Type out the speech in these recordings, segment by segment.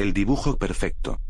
el dibujo perfecto.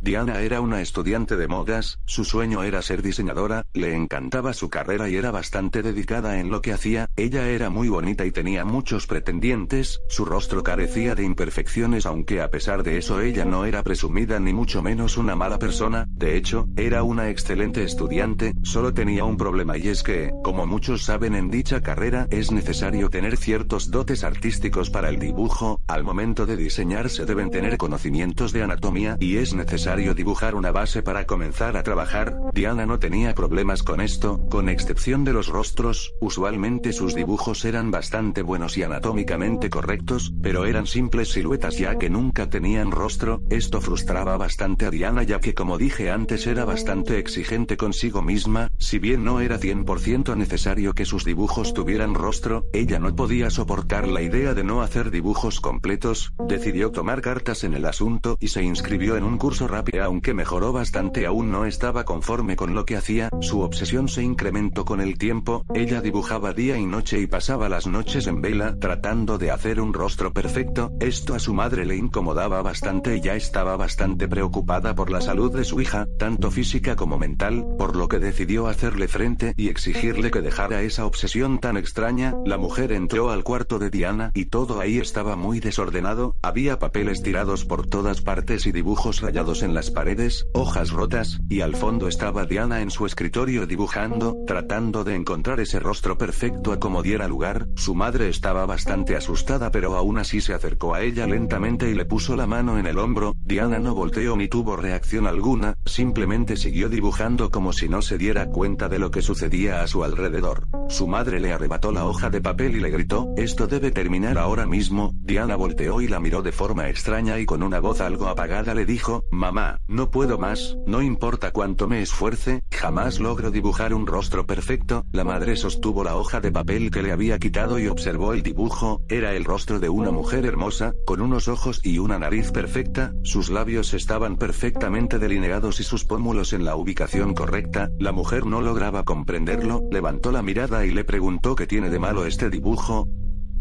Diana era una estudiante de modas, su sueño era ser diseñadora, le encantaba su carrera y era bastante dedicada en lo que hacía, ella era muy bonita y tenía muchos pretendientes, su rostro carecía de imperfecciones aunque a pesar de eso ella no era presumida ni mucho menos una mala persona, de hecho, era una excelente estudiante, solo tenía un problema y es que, como muchos saben en dicha carrera, es necesario tener ciertos dotes artísticos para el dibujo, al momento de diseñar se deben tener conocimientos de anatomía y es necesario dibujar una base para comenzar a trabajar, Diana no tenía problemas con esto, con excepción de los rostros, usualmente sus dibujos eran bastante buenos y anatómicamente correctos, pero eran simples siluetas ya que nunca tenían rostro, esto frustraba bastante a Diana ya que como dije antes era bastante exigente consigo misma, si bien no era 100% necesario que sus dibujos tuvieran rostro, ella no podía soportar la idea de no hacer dibujos completos, decidió tomar cartas en el asunto y se inscribió en un curso aunque mejoró bastante aún no estaba conforme con lo que hacía, su obsesión se incrementó con el tiempo, ella dibujaba día y noche y pasaba las noches en vela tratando de hacer un rostro perfecto, esto a su madre le incomodaba bastante y ya estaba bastante preocupada por la salud de su hija, tanto física como mental, por lo que decidió hacerle frente y exigirle que dejara esa obsesión tan extraña, la mujer entró al cuarto de Diana y todo ahí estaba muy desordenado, había papeles tirados por todas partes y dibujos rayados en las paredes, hojas rotas, y al fondo estaba Diana en su escritorio dibujando, tratando de encontrar ese rostro perfecto a como diera lugar, su madre estaba bastante asustada pero aún así se acercó a ella lentamente y le puso la mano en el hombro, Diana no volteó ni tuvo reacción alguna, simplemente siguió dibujando como si no se diera cuenta de lo que sucedía a su alrededor. Su madre le arrebató la hoja de papel y le gritó, esto debe terminar ahora mismo, Diana volteó y la miró de forma extraña y con una voz algo apagada le dijo, mamá, No puedo más, no importa cuánto me esfuerce, jamás logro dibujar un rostro perfecto, la madre sostuvo la hoja de papel que le había quitado y observó el dibujo, era el rostro de una mujer hermosa, con unos ojos y una nariz perfecta, sus labios estaban perfectamente delineados y sus pómulos en la ubicación correcta, la mujer no lograba comprenderlo, levantó la mirada y le preguntó qué tiene de malo este dibujo,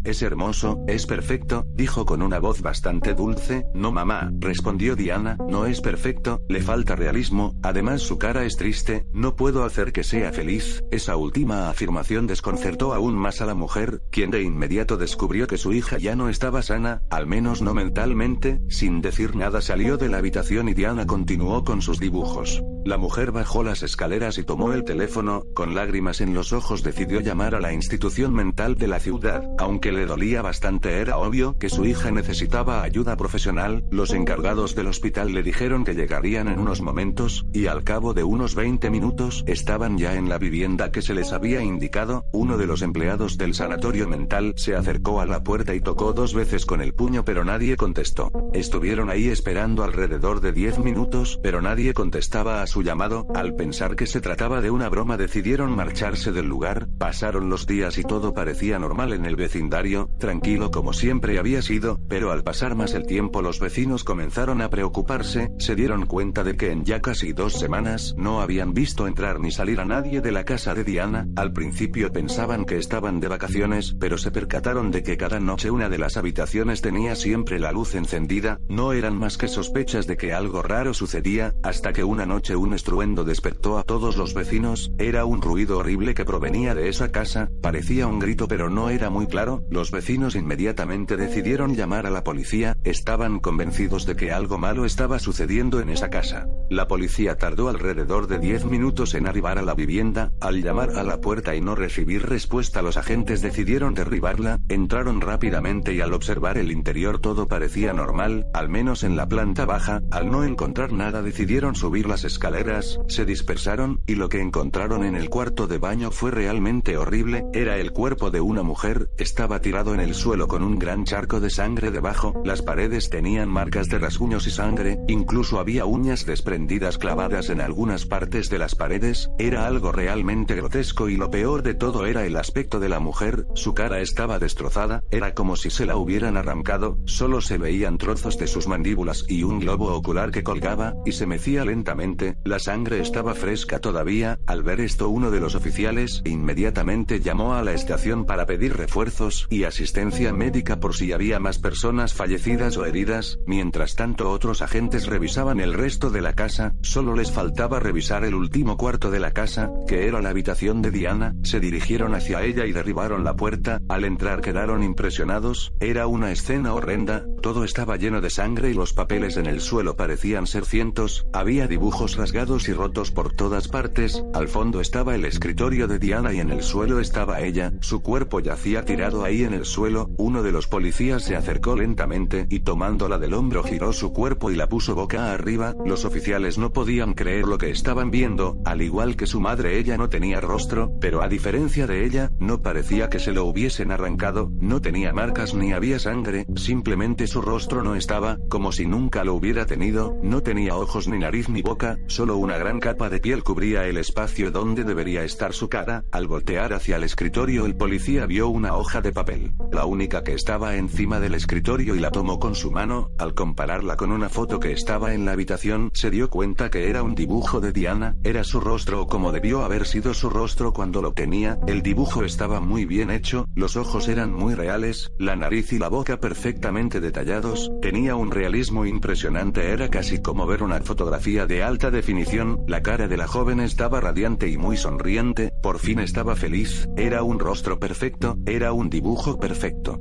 es hermoso, es perfecto, dijo con una voz bastante dulce, no mamá, respondió Diana, no es perfecto, le falta realismo, además su cara es triste, no puedo hacer que sea feliz, esa última afirmación desconcertó aún más a la mujer, quien de inmediato descubrió que su hija ya no estaba sana, al menos no mentalmente, sin decir nada salió de la habitación y Diana continuó con sus dibujos. La mujer bajó las escaleras y tomó el teléfono, con lágrimas en los ojos decidió llamar a la institución mental de la ciudad, aunque le dolía bastante era obvio que su hija necesitaba ayuda profesional, los encargados del hospital le dijeron que llegarían en unos momentos, y al cabo de unos 20 minutos estaban ya en la vivienda que se les había indicado, uno de los empleados del sanatorio mental se acercó a la puerta y tocó dos veces con el puño pero nadie contestó. Estuvieron ahí esperando alrededor de 10 minutos, pero nadie contestaba a su llamado, al pensar que se trataba de una broma decidieron marcharse del lugar, pasaron los días y todo parecía normal en el vecindario, tranquilo como siempre había sido, pero al pasar más el tiempo los vecinos comenzaron a preocuparse, se dieron cuenta de que en ya casi dos semanas no habían visto entrar ni salir a nadie de la casa de Diana, al principio pensaban que estaban de vacaciones, pero se percataron de que cada noche una de las habitaciones tenía siempre la luz encendida, no eran más que sospechas de que algo raro sucedía, hasta que una noche un estruendo despertó a todos los vecinos, era un ruido horrible que provenía de esa casa, parecía un grito pero no era muy claro, los vecinos inmediatamente decidieron llamar a la policía, estaban convencidos de que algo malo estaba sucediendo en esa casa. La policía tardó alrededor de 10 minutos en arribar a la vivienda, al llamar a la puerta y no recibir respuesta los agentes decidieron derribarla, entraron rápidamente y al observar el interior todo parecía normal, al menos en la planta baja, al no encontrar nada decidieron subir las escaleras se dispersaron, y lo que encontraron en el cuarto de baño fue realmente horrible, era el cuerpo de una mujer, estaba tirado en el suelo con un gran charco de sangre debajo, las paredes tenían marcas de rasguños y sangre, incluso había uñas desprendidas clavadas en algunas partes de las paredes, era algo realmente grotesco y lo peor de todo era el aspecto de la mujer, su cara estaba destrozada, era como si se la hubieran arrancado, solo se veían trozos de sus mandíbulas y un globo ocular que colgaba, y se mecía lentamente, la sangre estaba fresca todavía, al ver esto uno de los oficiales inmediatamente llamó a la estación para pedir refuerzos y asistencia médica por si había más personas fallecidas o heridas, mientras tanto otros agentes revisaban el resto de la casa, solo les faltaba revisar el último cuarto de la casa, que era la habitación de Diana, se dirigieron hacia ella y derribaron la puerta, al entrar quedaron impresionados, era una escena horrenda, todo estaba lleno de sangre y los papeles en el suelo parecían ser cientos, había dibujos rasgados y rotos por todas partes, al fondo estaba el escritorio de Diana y en el suelo estaba ella, su cuerpo yacía tirado ahí en el suelo, uno de los policías se acercó lentamente y tomándola del hombro giró su cuerpo y la puso boca arriba, los oficiales no podían creer lo que estaban viendo, al igual que su madre ella no tenía rostro, pero a diferencia de ella, no parecía que se lo hubiesen arrancado, no tenía marcas ni había sangre, simplemente su rostro no estaba, como si nunca lo hubiera tenido, no tenía ojos ni nariz ni boca, solo una gran capa de piel cubría el espacio donde debería estar su cara, al voltear hacia el escritorio el policía vio una hoja de papel, la única que estaba encima del escritorio y la tomó con su mano, al compararla con una foto que estaba en la habitación, se dio cuenta que era un dibujo de Diana, era su rostro como debió haber sido su rostro cuando lo tenía, el dibujo estaba muy bien hecho, los ojos eran muy reales, la nariz y la boca perfectamente detallados, tenía un realismo impresionante, era casi como ver una fotografía de alta definición, la cara de la joven estaba radiante y muy sonriente, por fin estaba feliz, era un rostro perfecto, era un dibujo perfecto.